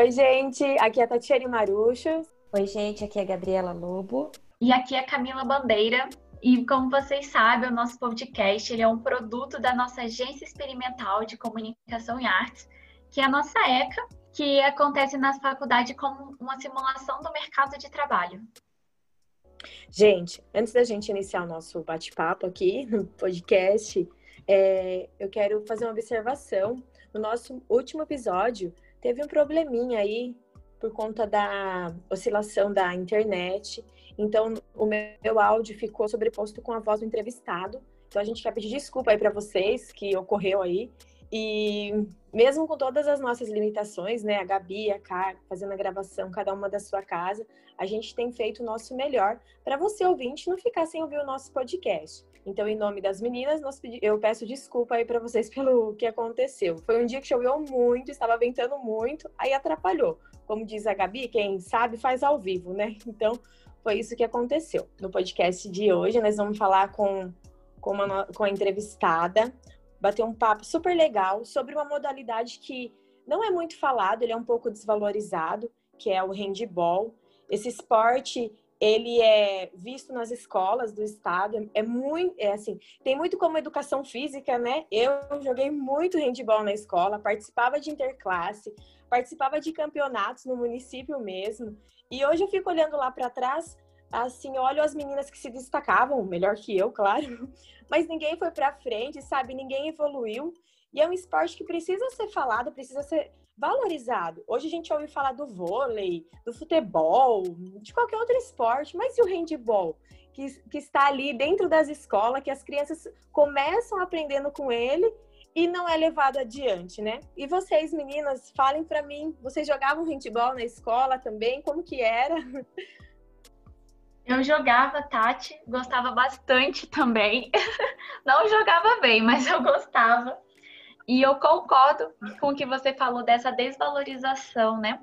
Oi, gente, aqui é a Tatiane Marucho. Oi, gente, aqui é a Gabriela Lobo. E aqui é a Camila Bandeira. E como vocês sabem, o nosso podcast ele é um produto da nossa Agência Experimental de Comunicação e Artes, que é a nossa ECA, que acontece na faculdade como uma simulação do mercado de trabalho. Gente, antes da gente iniciar o nosso bate-papo aqui no podcast, é, eu quero fazer uma observação. No nosso último episódio, teve um probleminha aí por conta da oscilação da internet. Então, o meu áudio ficou sobreposto com a voz do entrevistado. Então, a gente quer pedir desculpa aí para vocês que ocorreu aí. E mesmo com todas as nossas limitações, né, a Gabi, a Car, fazendo a gravação, cada uma da sua casa, a gente tem feito o nosso melhor para você ouvinte não ficar sem ouvir o nosso podcast. Então, em nome das meninas, eu peço desculpa aí para vocês pelo que aconteceu. Foi um dia que choveu muito, estava ventando muito, aí atrapalhou. Como diz a Gabi, quem sabe faz ao vivo, né? Então, foi isso que aconteceu. No podcast de hoje, nós vamos falar com, com, uma, com a entrevistada, bater um papo super legal sobre uma modalidade que não é muito falado, ele é um pouco desvalorizado, que é o handball. Esse esporte, ele é visto nas escolas do estado, é muito, é assim, tem muito como educação física, né? Eu joguei muito handball na escola, participava de interclasse, participava de campeonatos no município mesmo. E hoje eu fico olhando lá para trás, assim, olho as meninas que se destacavam, melhor que eu, claro, mas ninguém foi para frente, sabe? Ninguém evoluiu. E é um esporte que precisa ser falado, precisa ser valorizado. Hoje a gente ouve falar do vôlei, do futebol, de qualquer outro esporte, mas e o handball? Que, que está ali dentro das escolas, que as crianças começam aprendendo com ele e não é levado adiante, né? E vocês, meninas, falem para mim, vocês jogavam handball na escola também? Como que era? Eu jogava, Tati, gostava bastante também. Não jogava bem, mas eu gostava. E eu concordo com o que você falou dessa desvalorização, né?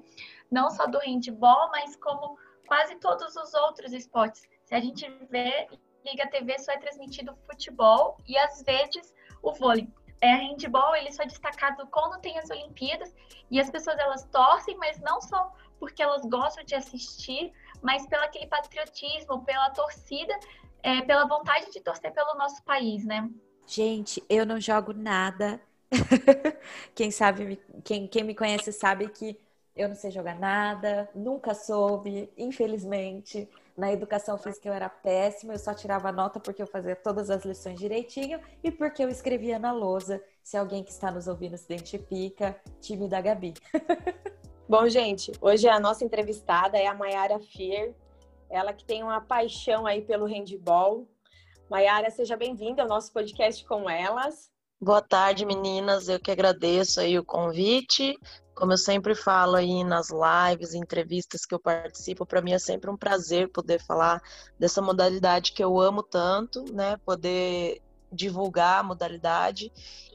Não só do handball, mas como quase todos os outros esportes. Se a gente vê, Liga TV só é transmitido futebol e às vezes o vôlei é, handball ele só é destacado quando tem as Olimpíadas e as pessoas elas torcem, mas não só porque elas gostam de assistir, mas pelo aquele patriotismo, pela torcida, é, pela vontade de torcer pelo nosso país, né? Gente, eu não jogo nada. quem sabe, quem, quem me conhece sabe que eu não sei jogar nada, nunca soube, infelizmente. Na educação física eu era péssima, eu só tirava nota porque eu fazia todas as lições direitinho e porque eu escrevia na lousa. Se alguém que está nos ouvindo se identifica, time da Gabi. Bom, gente, hoje a nossa entrevistada é a Mayara Fier, ela que tem uma paixão aí pelo handball. Mayara, seja bem-vinda ao nosso podcast com elas. Boa tarde, meninas. Eu que agradeço aí o convite. Como eu sempre falo aí nas lives, entrevistas que eu participo, para mim é sempre um prazer poder falar dessa modalidade que eu amo tanto, né? Poder divulgar a modalidade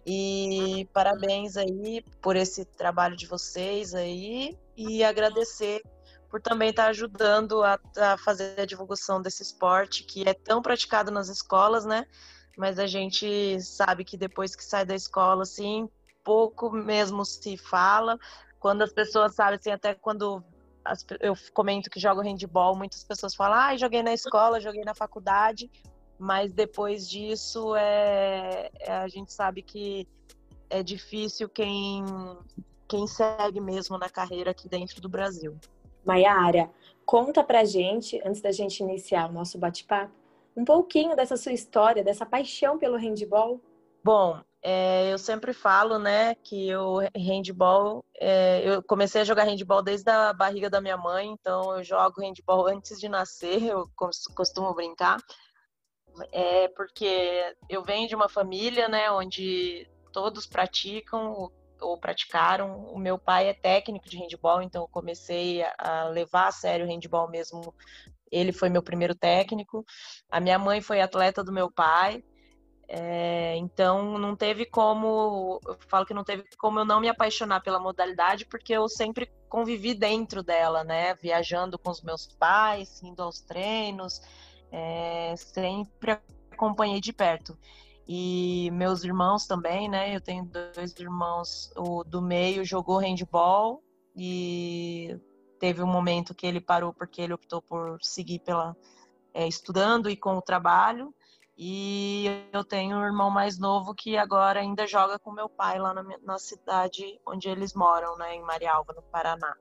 e parabéns aí por esse trabalho de vocês aí e agradecer por também estar ajudando a, a fazer a divulgação desse esporte que é tão praticado nas escolas, né? Mas a gente sabe que depois que sai da escola, assim, pouco mesmo se fala. Quando as pessoas sabem, assim, até quando as, eu comento que jogo handball, muitas pessoas falam, ah, joguei na escola, joguei na faculdade, mas depois disso é, é, a gente sabe que é difícil quem, quem segue mesmo na carreira aqui dentro do Brasil. Maiara, conta pra gente, antes da gente iniciar o nosso bate-papo, um pouquinho dessa sua história, dessa paixão pelo handball. Bom, é, eu sempre falo, né, que o handball, é, eu comecei a jogar handball desde a barriga da minha mãe, então eu jogo handball antes de nascer, eu costumo brincar, é porque eu venho de uma família, né, onde todos praticam ou praticaram. O meu pai é técnico de handball, então eu comecei a levar a sério o handball mesmo. Ele foi meu primeiro técnico. A minha mãe foi atleta do meu pai. É, então não teve como, eu falo que não teve como eu não me apaixonar pela modalidade, porque eu sempre convivi dentro dela, né? Viajando com os meus pais, indo aos treinos, é, sempre acompanhei de perto. E meus irmãos também, né? Eu tenho dois irmãos, o do meio jogou handball e teve um momento que ele parou porque ele optou por seguir pela é, estudando e com o trabalho. E eu tenho um irmão mais novo que agora ainda joga com meu pai lá na, na cidade onde eles moram, né, em Marialva, no Paraná.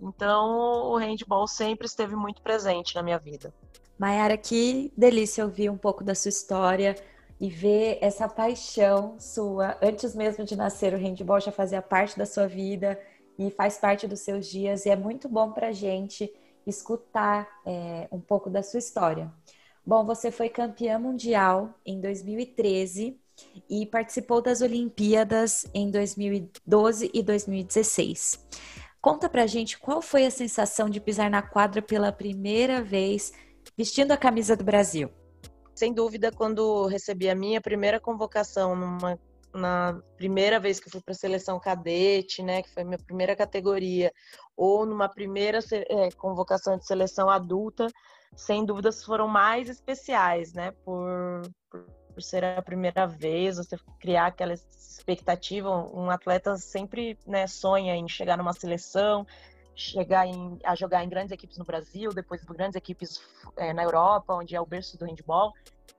Então, o handball sempre esteve muito presente na minha vida. Mayara, que delícia ouvir um pouco da sua história e ver essa paixão sua. Antes mesmo de nascer, o handball já fazia parte da sua vida e faz parte dos seus dias. E é muito bom para a gente escutar é, um pouco da sua história. Bom, você foi campeã mundial em 2013 e participou das Olimpíadas em 2012 e 2016. Conta pra gente qual foi a sensação de pisar na quadra pela primeira vez vestindo a camisa do Brasil. Sem dúvida, quando recebi a minha primeira convocação numa na primeira vez que fui para a seleção cadete, né, que foi minha primeira categoria, ou numa primeira é, convocação de seleção adulta, sem dúvidas foram mais especiais, né, por, por, por ser a primeira vez, você criar aquela expectativa, um atleta sempre né, sonha em chegar numa seleção, chegar em, a jogar em grandes equipes no Brasil, depois grandes equipes é, na Europa, onde é o berço do handball.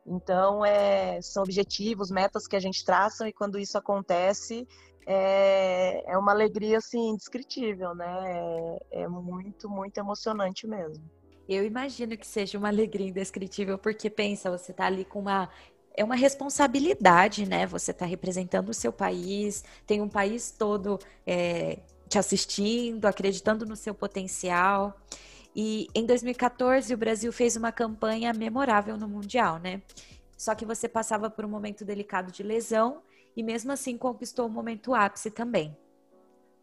Então, é, são objetivos, metas que a gente traça e quando isso acontece, é, é uma alegria assim indescritível, né? É, é muito, muito emocionante mesmo. Eu imagino que seja uma alegria indescritível, porque pensa, você está ali com uma é uma responsabilidade, né? Você está representando o seu país, tem um país todo é, te assistindo, acreditando no seu potencial. E em 2014 o Brasil fez uma campanha memorável no Mundial, né? Só que você passava por um momento delicado de lesão e mesmo assim conquistou o momento ápice também.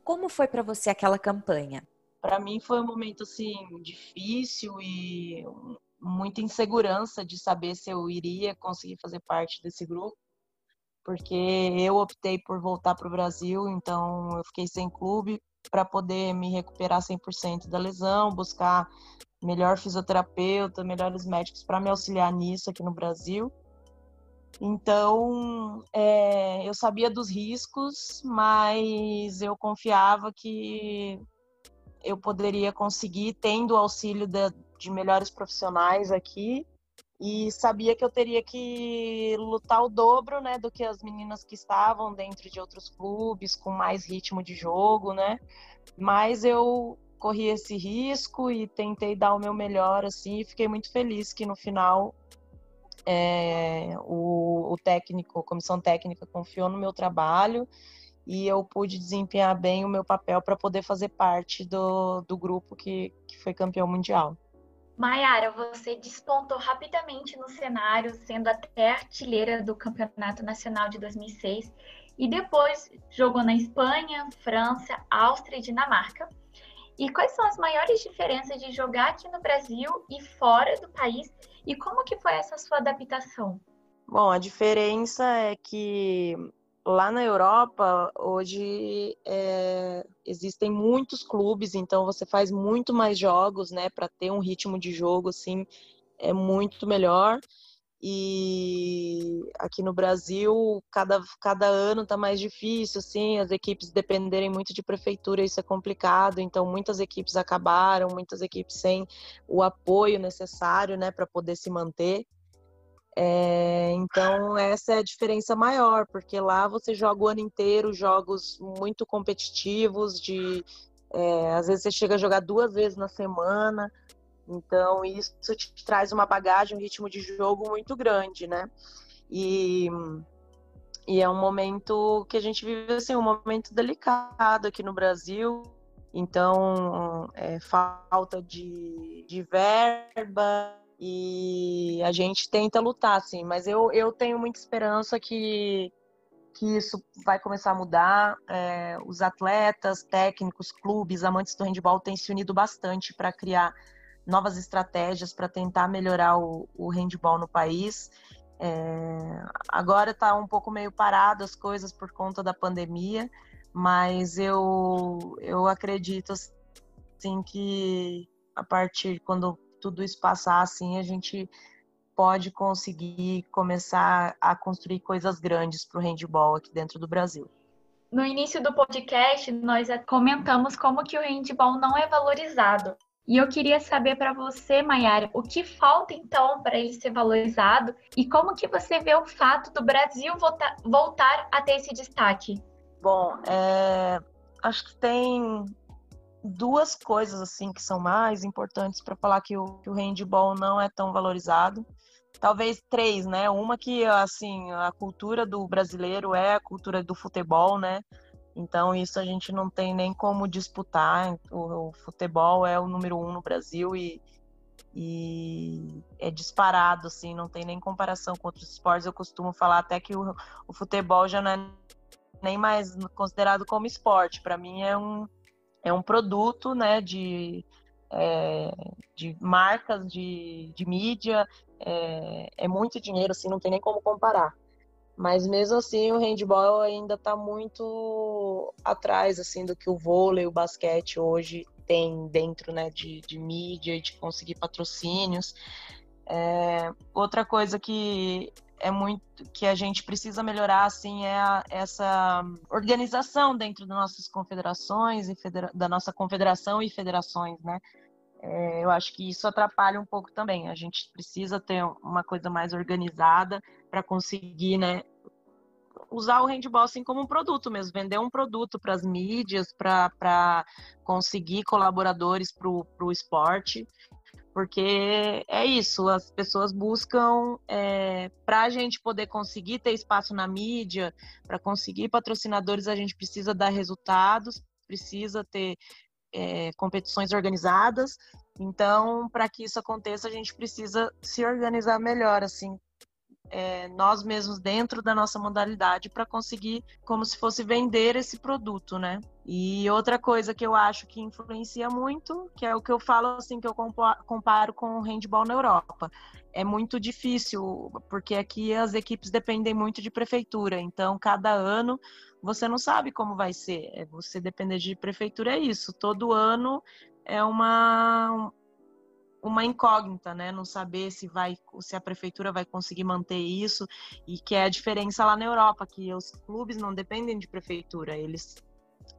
Como foi para você aquela campanha? Para mim foi um momento assim difícil e muita insegurança de saber se eu iria conseguir fazer parte desse grupo, porque eu optei por voltar para o Brasil, então eu fiquei sem clube para poder me recuperar 100% da lesão, buscar melhor fisioterapeuta, melhores médicos para me auxiliar nisso aqui no Brasil. Então, é, eu sabia dos riscos, mas eu confiava que eu poderia conseguir, tendo o auxílio de, de melhores profissionais aqui, e sabia que eu teria que lutar o dobro, né, do que as meninas que estavam dentro de outros clubes com mais ritmo de jogo, né? Mas eu corri esse risco e tentei dar o meu melhor assim, e fiquei muito feliz que no final é, o, o técnico, a comissão técnica confiou no meu trabalho e eu pude desempenhar bem o meu papel para poder fazer parte do, do grupo que, que foi campeão mundial. Mayara, você despontou rapidamente no cenário, sendo até artilheira do Campeonato Nacional de 2006 e depois jogou na Espanha, França, Áustria e Dinamarca. E quais são as maiores diferenças de jogar aqui no Brasil e fora do país e como que foi essa sua adaptação? Bom, a diferença é que lá na Europa, hoje é, existem muitos clubes, então você faz muito mais jogos, né, para ter um ritmo de jogo assim é muito melhor. E aqui no Brasil, cada, cada ano está mais difícil, assim, as equipes dependerem muito de prefeitura, isso é complicado. Então, muitas equipes acabaram, muitas equipes sem o apoio necessário, né, para poder se manter. É, então, essa é a diferença maior, porque lá você joga o ano inteiro jogos muito competitivos, de é, às vezes você chega a jogar duas vezes na semana, então isso te traz uma bagagem, um ritmo de jogo muito grande, né? E, e é um momento que a gente vive assim, um momento delicado aqui no Brasil. Então, é, falta de, de verba, e a gente tenta lutar, assim, mas eu, eu tenho muita esperança que, que isso vai começar a mudar. É, os atletas, técnicos, clubes, amantes do handball têm se unido bastante para criar novas estratégias para tentar melhorar o, o handball no país. É, agora está um pouco meio parado as coisas por conta da pandemia, mas eu, eu acredito assim que a partir quando tudo isso passar, assim, a gente pode conseguir começar a construir coisas grandes para o handball aqui dentro do Brasil. no início do podcast nós comentamos como que o handball não é valorizado. E eu queria saber para você, Mayara, o que falta então para ele ser valorizado e como que você vê o fato do Brasil voltar, a ter esse destaque? Bom, é, acho que tem duas coisas assim que são mais importantes para falar que o, que o handball não é tão valorizado. Talvez três, né? Uma que assim a cultura do brasileiro é a cultura do futebol, né? Então, isso a gente não tem nem como disputar. O, o futebol é o número um no Brasil e, e, é disparado, assim, não tem nem comparação com outros esportes. Eu costumo falar até que o, o futebol já não é nem mais considerado como esporte. Para mim, é um, é um produto né, de, é, de marcas, de, de mídia. É, é muito dinheiro, assim, não tem nem como comparar. Mas mesmo assim, o handball ainda está muito atrás assim do que o vôlei, o basquete hoje tem dentro, né, de, de mídia de conseguir patrocínios. É, outra coisa que é muito que a gente precisa melhorar assim é a, essa organização dentro das nossas confederações e federa da nossa confederação e federações, né? É, eu acho que isso atrapalha um pouco também. A gente precisa ter uma coisa mais organizada para conseguir, né, usar o handball assim como um produto mesmo, vender um produto para as mídias, para conseguir colaboradores para o esporte, porque é isso, as pessoas buscam é, para a gente poder conseguir ter espaço na mídia, para conseguir patrocinadores, a gente precisa dar resultados, precisa ter é, competições organizadas. Então, para que isso aconteça, a gente precisa se organizar melhor, assim, é, nós mesmos dentro da nossa modalidade para conseguir, como se fosse vender esse produto, né? E outra coisa que eu acho que influencia muito, que é o que eu falo assim, que eu comparo com o handball na Europa. É muito difícil, porque aqui as equipes dependem muito de prefeitura. Então, cada ano você não sabe como vai ser. É, você depender de prefeitura é isso. Todo ano é uma uma incógnita, né? Não saber se vai, se a prefeitura vai conseguir manter isso e que é a diferença lá na Europa, que os clubes não dependem de prefeitura, eles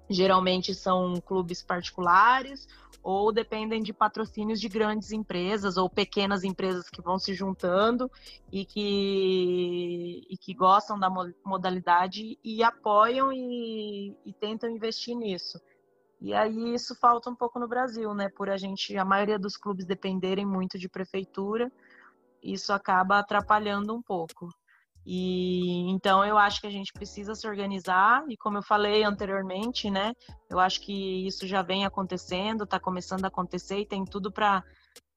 geralmente são clubes particulares ou dependem de patrocínios de grandes empresas ou pequenas empresas que vão se juntando e que, e que gostam da modalidade e apoiam e, e tentam investir nisso. E aí isso falta um pouco no Brasil, né? Por a gente, a maioria dos clubes dependerem muito de prefeitura, isso acaba atrapalhando um pouco. E então eu acho que a gente precisa se organizar e como eu falei anteriormente, né? Eu acho que isso já vem acontecendo, está começando a acontecer e tem tudo para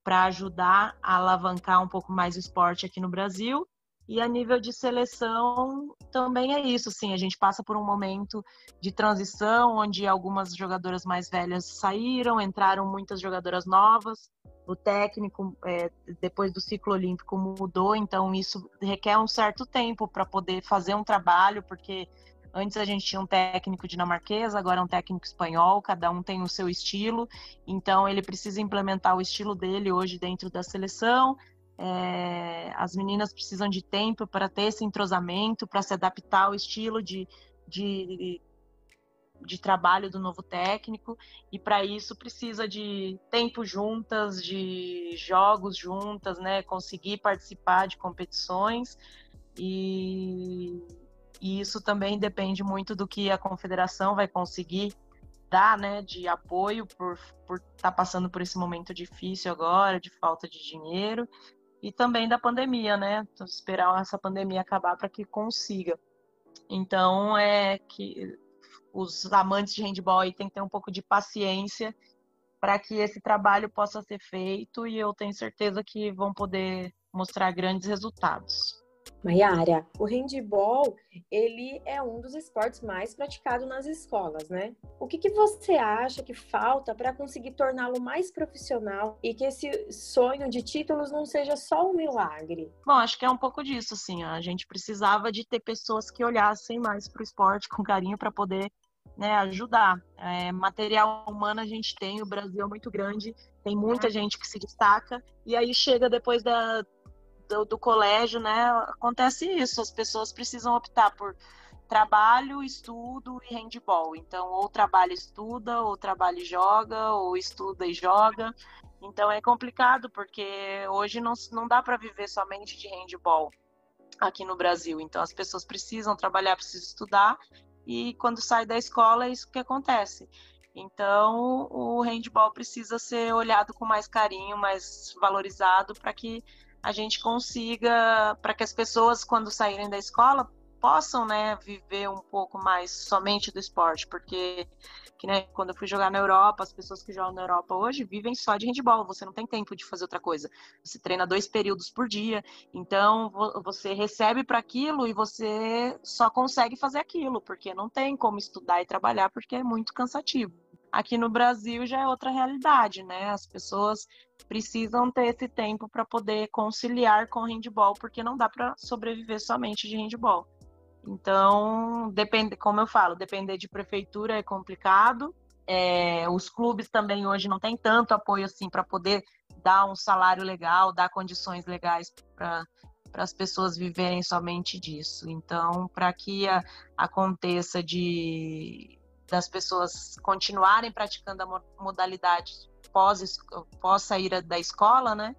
para ajudar a alavancar um pouco mais o esporte aqui no Brasil e a nível de seleção também é isso, sim. A gente passa por um momento de transição onde algumas jogadoras mais velhas saíram, entraram muitas jogadoras novas. O técnico, é, depois do ciclo olímpico, mudou, então isso requer um certo tempo para poder fazer um trabalho, porque Antes a gente tinha um técnico dinamarquês, agora é um técnico espanhol, cada um tem o seu estilo, então ele precisa implementar o estilo dele hoje dentro da seleção. É, as meninas precisam de tempo para ter esse entrosamento, para se adaptar ao estilo de, de, de trabalho do novo técnico, e para isso precisa de tempo juntas, de jogos juntas, né? Conseguir participar de competições, e, e isso também depende muito do que a confederação vai conseguir dar, né, de apoio por estar tá passando por esse momento difícil agora, de falta de dinheiro, e também da pandemia, né? Então, esperar essa pandemia acabar para que consiga. Então, é que os amantes de handball têm que ter um pouco de paciência para que esse trabalho possa ser feito e eu tenho certeza que vão poder mostrar grandes resultados. Maiara, o handball, ele é um dos esportes mais praticados nas escolas, né? O que, que você acha que falta para conseguir torná-lo mais profissional e que esse sonho de títulos não seja só um milagre? Bom, acho que é um pouco disso, assim. A gente precisava de ter pessoas que olhassem mais para o esporte com carinho para poder né, ajudar. É, material humano a gente tem, o Brasil é muito grande, tem muita gente que se destaca, e aí chega depois da, do, do colégio, né, acontece isso, as pessoas precisam optar por trabalho, estudo e handball. Então, ou trabalha e estuda, ou trabalha e joga, ou estuda e joga. Então, é complicado porque hoje não, não dá para viver somente de handball aqui no Brasil. Então, as pessoas precisam trabalhar, precisam estudar, e quando sai da escola é isso que acontece. Então, o handball precisa ser olhado com mais carinho, mais valorizado, para que a gente consiga, para que as pessoas, quando saírem da escola, possam né, viver um pouco mais somente do esporte, porque que, né, quando eu fui jogar na Europa, as pessoas que jogam na Europa hoje vivem só de handball, você não tem tempo de fazer outra coisa. Você treina dois períodos por dia, então você recebe para aquilo e você só consegue fazer aquilo, porque não tem como estudar e trabalhar, porque é muito cansativo. Aqui no Brasil já é outra realidade, né? As pessoas precisam ter esse tempo para poder conciliar com o handball, porque não dá para sobreviver somente de handball. Então, depende, como eu falo, depender de prefeitura é complicado. É, os clubes também hoje não têm tanto apoio assim para poder dar um salário legal, dar condições legais para as pessoas viverem somente disso. Então, para que a, aconteça de das pessoas continuarem praticando a modalidade pós, pós sair da escola, né?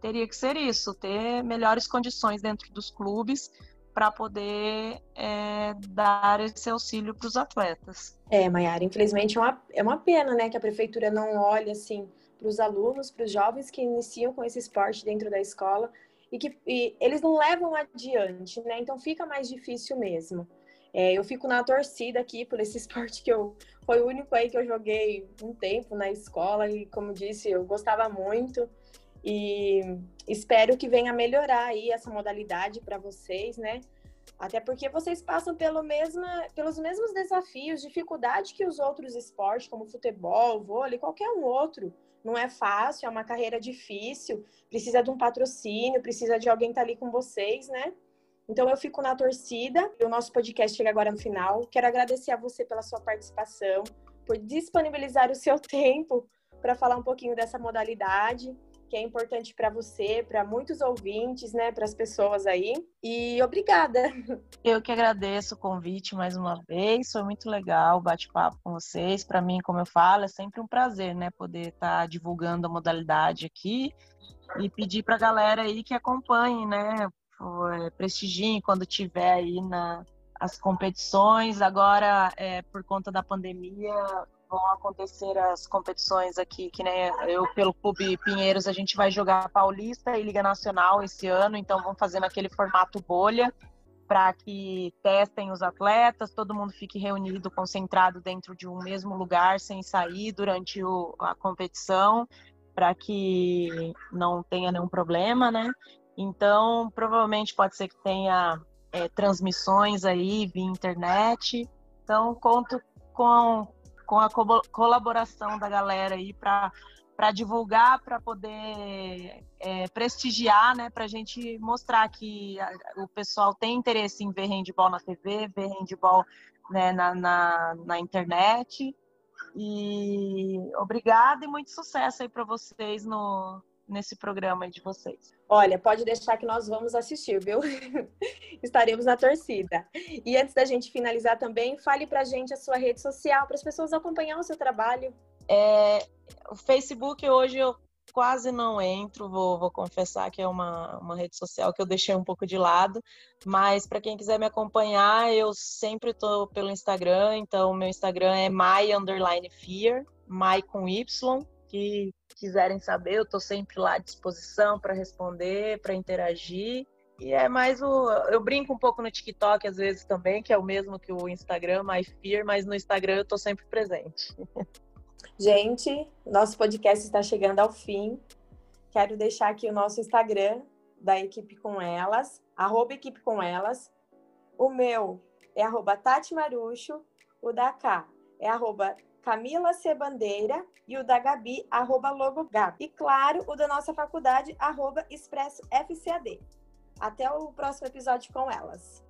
Teria que ser isso, ter melhores condições dentro dos clubes para poder é, dar esse auxílio para os atletas. É, Mayara, infelizmente é uma, é uma pena, né, que a prefeitura não olhe assim para os alunos, para os jovens que iniciam com esse esporte dentro da escola e que e eles não levam adiante, né? Então fica mais difícil mesmo. É, eu fico na torcida aqui por esse esporte que eu foi o único aí que eu joguei um tempo na escola e como disse eu gostava muito e espero que venha melhorar aí essa modalidade para vocês, né? Até porque vocês passam pelo mesma, pelos mesmos desafios, dificuldade que os outros esportes, como futebol, vôlei, qualquer um outro. Não é fácil, é uma carreira difícil, precisa de um patrocínio, precisa de alguém estar tá ali com vocês, né? Então eu fico na torcida. O nosso podcast chega agora no final. Quero agradecer a você pela sua participação, por disponibilizar o seu tempo para falar um pouquinho dessa modalidade que é importante para você, para muitos ouvintes, né, para as pessoas aí. E obrigada. Eu que agradeço o convite mais uma vez. Foi muito legal o bate-papo com vocês. Para mim, como eu falo, é sempre um prazer, né, poder estar tá divulgando a modalidade aqui e pedir para a galera aí que acompanhe, né, prestigiem quando tiver aí na as competições. Agora, é, por conta da pandemia, vão acontecer as competições aqui, que nem eu pelo Clube Pinheiros, a gente vai jogar Paulista e Liga Nacional esse ano, então vamos fazer naquele formato bolha para que testem os atletas, todo mundo fique reunido, concentrado dentro de um mesmo lugar, sem sair durante o, a competição, para que não tenha nenhum problema, né? Então, provavelmente pode ser que tenha é, transmissões aí via internet. Então, conto com, com a co colaboração da galera aí para para divulgar, para poder é, prestigiar, né, para a gente mostrar que o pessoal tem interesse em ver handball na TV, ver handball né, na, na, na internet. E obrigada e muito sucesso aí para vocês no, nesse programa de vocês. Olha, pode deixar que nós vamos assistir, viu? Estaremos na torcida. E antes da gente finalizar também, fale pra gente a sua rede social, para as pessoas acompanhar o seu trabalho. É, o Facebook hoje eu quase não entro, vou, vou, confessar que é uma, uma rede social que eu deixei um pouco de lado, mas para quem quiser me acompanhar, eu sempre estou pelo Instagram, então meu Instagram é my_fear, my com Y, que quiserem saber, eu estou sempre lá à disposição para responder, para interagir. E é mais o. Eu brinco um pouco no TikTok às vezes também, que é o mesmo que o Instagram, MyFear, mas no Instagram eu estou sempre presente. Gente, nosso podcast está chegando ao fim. Quero deixar aqui o nosso Instagram da equipe com elas, arroba equipe com elas. O meu é arroba Tati Marucho, o da K é arroba Camila C. Bandeira e o da Gabi, arroba logogab. E claro, o da nossa faculdade, arroba expresso FCAD. Até o próximo episódio com elas.